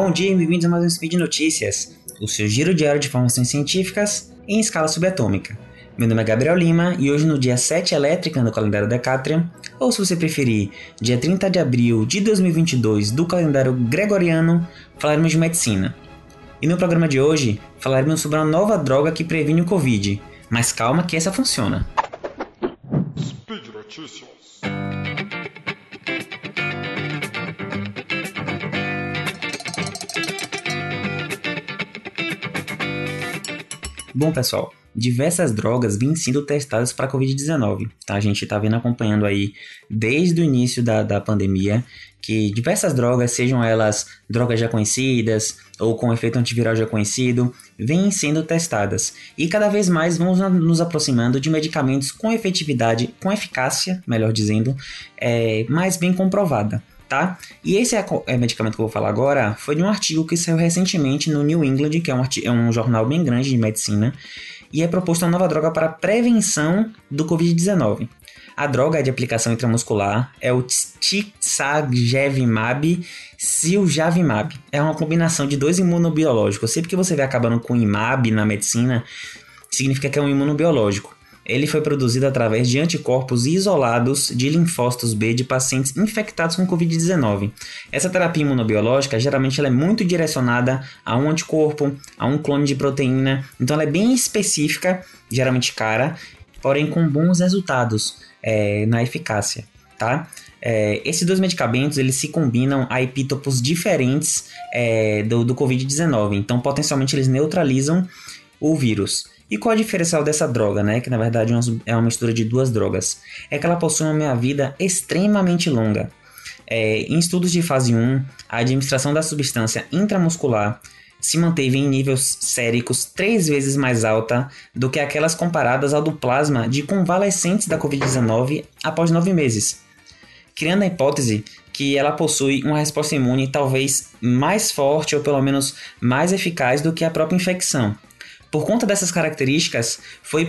Bom dia e bem-vindos a mais um Speed Notícias, o seu giro diário de informações científicas em escala subatômica. Meu nome é Gabriel Lima e hoje no dia 7 elétrica no calendário Decatrian, ou se você preferir, dia 30 de abril de 2022 do calendário gregoriano, falaremos de medicina. E no programa de hoje falaremos sobre uma nova droga que previne o Covid, mas calma que essa funciona. Speed Notícias. Bom, pessoal, diversas drogas vêm sendo testadas para a Covid-19. Tá? A gente está vendo acompanhando aí desde o início da, da pandemia que diversas drogas, sejam elas drogas já conhecidas ou com efeito antiviral já conhecido, vêm sendo testadas. E cada vez mais vamos nos aproximando de medicamentos com efetividade, com eficácia, melhor dizendo, é, mais bem comprovada tá? E esse é, é medicamento que eu vou falar agora foi de um artigo que saiu recentemente no New England, que é um, é um jornal bem grande de medicina, e é proposta uma nova droga para prevenção do Covid-19. A droga de aplicação intramuscular é o Tixagevimab Siljavimab. É uma combinação de dois imunobiológicos. Sempre que você vê acabando com imab na medicina, significa que é um imunobiológico. Ele foi produzido através de anticorpos isolados de linfócitos B de pacientes infectados com Covid-19. Essa terapia imunobiológica geralmente ela é muito direcionada a um anticorpo, a um clone de proteína, então ela é bem específica, geralmente cara, porém com bons resultados é, na eficácia, tá? É, esses dois medicamentos eles se combinam a epítopos diferentes é, do, do Covid-19, então potencialmente eles neutralizam o vírus. E qual a diferencial dessa droga, né? Que na verdade é uma mistura de duas drogas. É que ela possui uma meia-vida extremamente longa. É, em estudos de fase 1, a administração da substância intramuscular se manteve em níveis séricos três vezes mais alta do que aquelas comparadas ao do plasma de convalescentes da Covid-19 após nove meses, criando a hipótese que ela possui uma resposta imune talvez mais forte ou pelo menos mais eficaz do que a própria infecção. Por conta dessas características, foi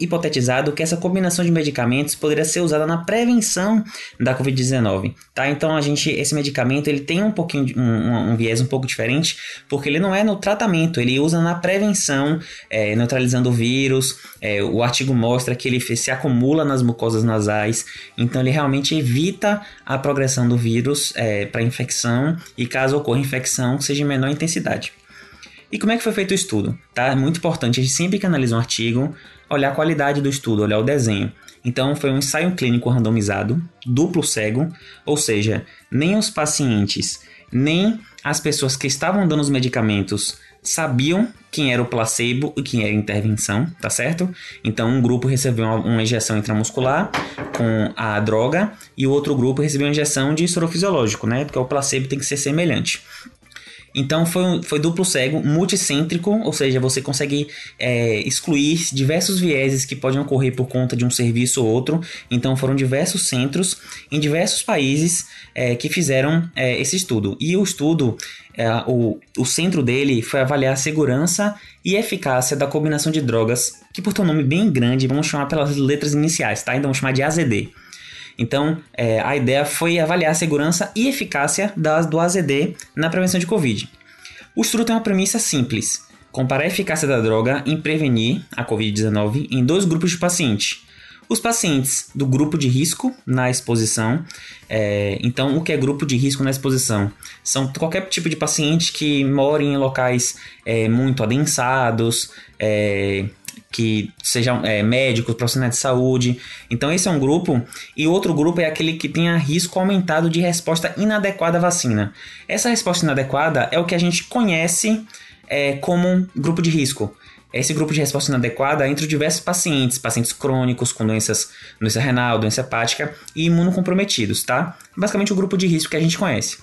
hipotetizado que essa combinação de medicamentos poderia ser usada na prevenção da Covid-19, tá? Então a gente, esse medicamento ele tem um pouquinho de, um, um, viés um pouco diferente, porque ele não é no tratamento, ele usa na prevenção, é, neutralizando o vírus. É, o artigo mostra que ele se acumula nas mucosas nasais, então ele realmente evita a progressão do vírus é, para infecção e caso ocorra infecção seja em menor intensidade. E como é que foi feito o estudo? Tá? É muito importante, a gente sempre que analisa um artigo, olhar a qualidade do estudo, olhar o desenho. Então, foi um ensaio clínico randomizado, duplo cego, ou seja, nem os pacientes, nem as pessoas que estavam dando os medicamentos sabiam quem era o placebo e quem era a intervenção, tá certo? Então, um grupo recebeu uma, injeção intramuscular com a droga e o outro grupo recebeu uma injeção de soro fisiológico, né? Porque o placebo tem que ser semelhante. Então foi, foi duplo cego, multicêntrico, ou seja, você consegue é, excluir diversos vieses que podem ocorrer por conta de um serviço ou outro. Então foram diversos centros em diversos países é, que fizeram é, esse estudo. E o estudo, é, o, o centro dele foi avaliar a segurança e eficácia da combinação de drogas, que por um nome bem grande, vamos chamar pelas letras iniciais, tá? Então vamos chamar de AZD. Então, é, a ideia foi avaliar a segurança e eficácia das, do AZD na prevenção de Covid. O estudo tem uma premissa simples: comparar a eficácia da droga em prevenir a Covid-19 em dois grupos de pacientes. Os pacientes do grupo de risco na exposição. É, então, o que é grupo de risco na exposição? São qualquer tipo de paciente que mora em locais é, muito adensados, é, que sejam é, médicos, profissionais de saúde. Então, esse é um grupo. E outro grupo é aquele que tenha risco aumentado de resposta inadequada à vacina. Essa resposta inadequada é o que a gente conhece é, como grupo de risco. Esse grupo de resposta inadequada é entre diversos pacientes, pacientes crônicos com doenças, doença renal, doença hepática e imunocomprometidos, tá? Basicamente o grupo de risco que a gente conhece.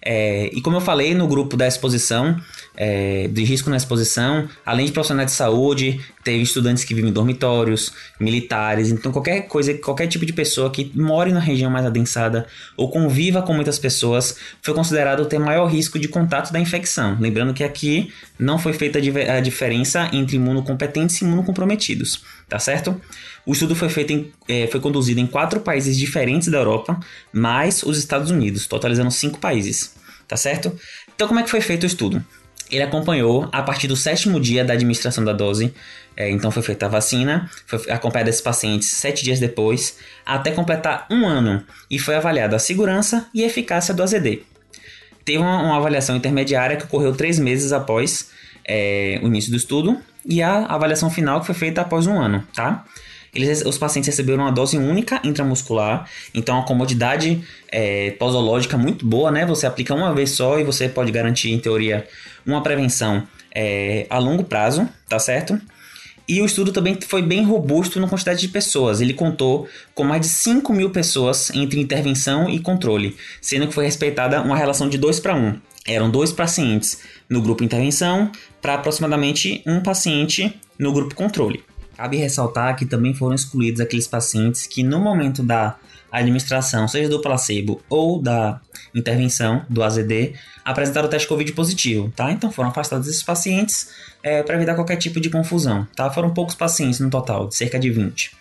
É, e como eu falei no grupo da exposição, é, de risco na exposição, além de profissionais de saúde, teve estudantes que vivem em dormitórios, militares, então qualquer coisa, qualquer tipo de pessoa que more na região mais adensada ou conviva com muitas pessoas foi considerado ter maior risco de contato da infecção. Lembrando que aqui não foi feita a diferença entre imunocompetentes e imunocomprometidos, tá certo? O estudo foi feito em, é, foi conduzido em quatro países diferentes da Europa, mais os Estados Unidos, totalizando cinco países tá certo? Então, como é que foi feito o estudo? Ele acompanhou a partir do sétimo dia da administração da dose, é, então foi feita a vacina, foi acompanhada esses pacientes sete dias depois, até completar um ano, e foi avaliada a segurança e eficácia do AZD. Teve uma, uma avaliação intermediária que ocorreu três meses após é, o início do estudo, e a avaliação final que foi feita após um ano, tá? Eles, os pacientes receberam uma dose única intramuscular, então a comodidade é, posológica muito boa, né? Você aplica uma vez só e você pode garantir, em teoria, uma prevenção é, a longo prazo, tá certo? E o estudo também foi bem robusto na quantidade de pessoas. Ele contou com mais de 5 mil pessoas entre intervenção e controle, sendo que foi respeitada uma relação de 2 para 1. Eram dois pacientes no grupo intervenção para aproximadamente um paciente no grupo controle. Cabe ressaltar que também foram excluídos aqueles pacientes que, no momento da administração, seja do placebo ou da intervenção do AZD, apresentaram o teste Covid positivo, tá? Então foram afastados esses pacientes é, para evitar qualquer tipo de confusão, tá? Foram poucos pacientes no total, cerca de 20.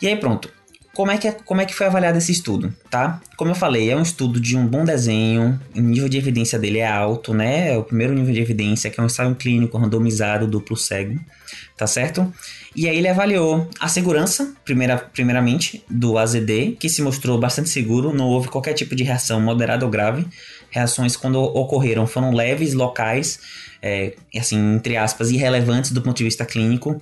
E aí pronto. Como é, que, é, como é que foi avaliado esse estudo, tá? Como eu falei, é um estudo de um bom desenho, o nível de evidência dele é alto, né? É o primeiro nível de evidência, que é um ensaio clínico randomizado duplo cego, tá certo? E aí ele avaliou a segurança, primeira, primeiramente, do AZD, que se mostrou bastante seguro, não houve qualquer tipo de reação moderada ou grave. Reações, quando ocorreram, foram leves, locais, é, assim, entre aspas, irrelevantes do ponto de vista clínico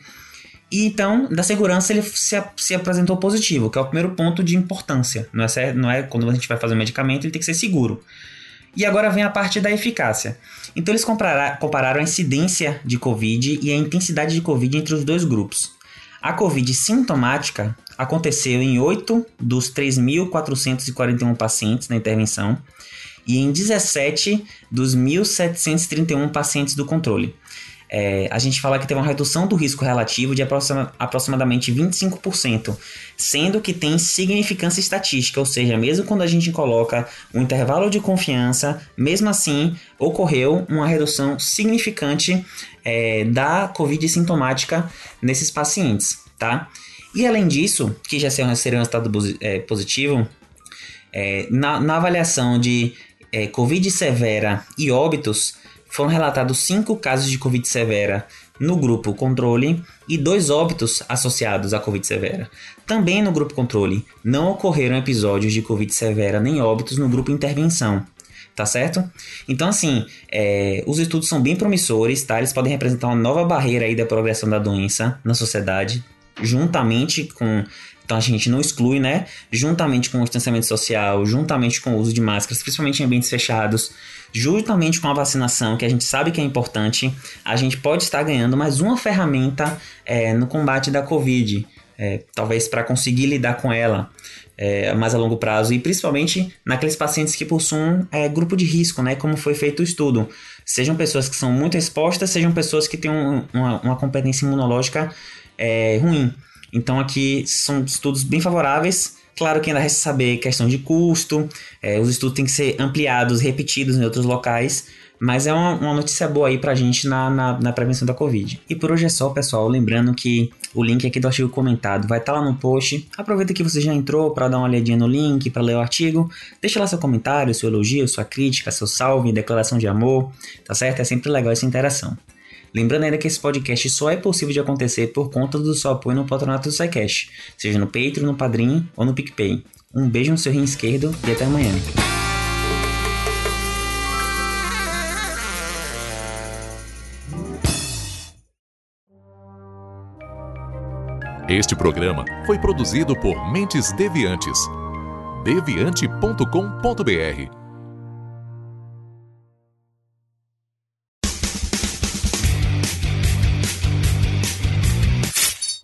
e então, da segurança, ele se, se apresentou positivo, que é o primeiro ponto de importância. Não é, não é quando a gente vai fazer um medicamento, ele tem que ser seguro. E agora vem a parte da eficácia. Então, eles compararam a incidência de Covid e a intensidade de Covid entre os dois grupos. A Covid sintomática aconteceu em 8 dos 3.441 pacientes na intervenção e em 17 dos 1.731 pacientes do controle é, a gente fala que teve uma redução do risco relativo de aproxima, aproximadamente 25%, sendo que tem significância estatística, ou seja, mesmo quando a gente coloca um intervalo de confiança, mesmo assim ocorreu uma redução significante é, da Covid sintomática nesses pacientes, tá? E além disso, que já seria um resultado é, positivo, é, na, na, avaliação de é, Covid severa e óbitos, foram relatados cinco casos de Covid severa no grupo controle e dois óbitos associados à Covid severa. Também no grupo controle não ocorreram episódios de Covid severa nem óbitos no grupo intervenção. Tá certo? Então, assim, é, os estudos são bem promissores, tá? Eles podem representar uma nova barreira aí da progressão da doença na sociedade, juntamente com então a gente não exclui, né? Juntamente com o distanciamento social, juntamente com o uso de máscaras, principalmente em ambientes fechados, juntamente com a vacinação, que a gente sabe que é importante, a gente pode estar ganhando mais uma ferramenta é, no combate da Covid. É, talvez para conseguir lidar com ela é, mais a longo prazo e principalmente naqueles pacientes que possuem é, grupo de risco, né, como foi feito o estudo. Sejam pessoas que são muito expostas, sejam pessoas que têm um, uma, uma, competência imunológica é, ruim. Então aqui são estudos bem favoráveis Claro que ainda resta saber questão de custo, é, os estudos têm que ser ampliados, repetidos em outros locais, mas é uma, uma notícia boa aí pra gente na, na, na, prevenção da Covid. E por hoje é só, pessoal. Lembrando que o link aqui do artigo comentado vai estar tá lá no post. Aproveita que você já entrou para dar uma olhadinha no link, para ler o artigo. Deixa lá seu comentário, seu elogio, sua crítica, seu salve, declaração de amor, tá certo? É sempre legal essa interação. Lembrando ainda que esse podcast só é possível de acontecer por conta do seu apoio no patronato do SciCast, seja no Patreon, no Padrim ou no PicPay. Um beijo no seu rim esquerdo e até amanhã. Este programa foi produzido por Mentes Deviantes. deviante.com.br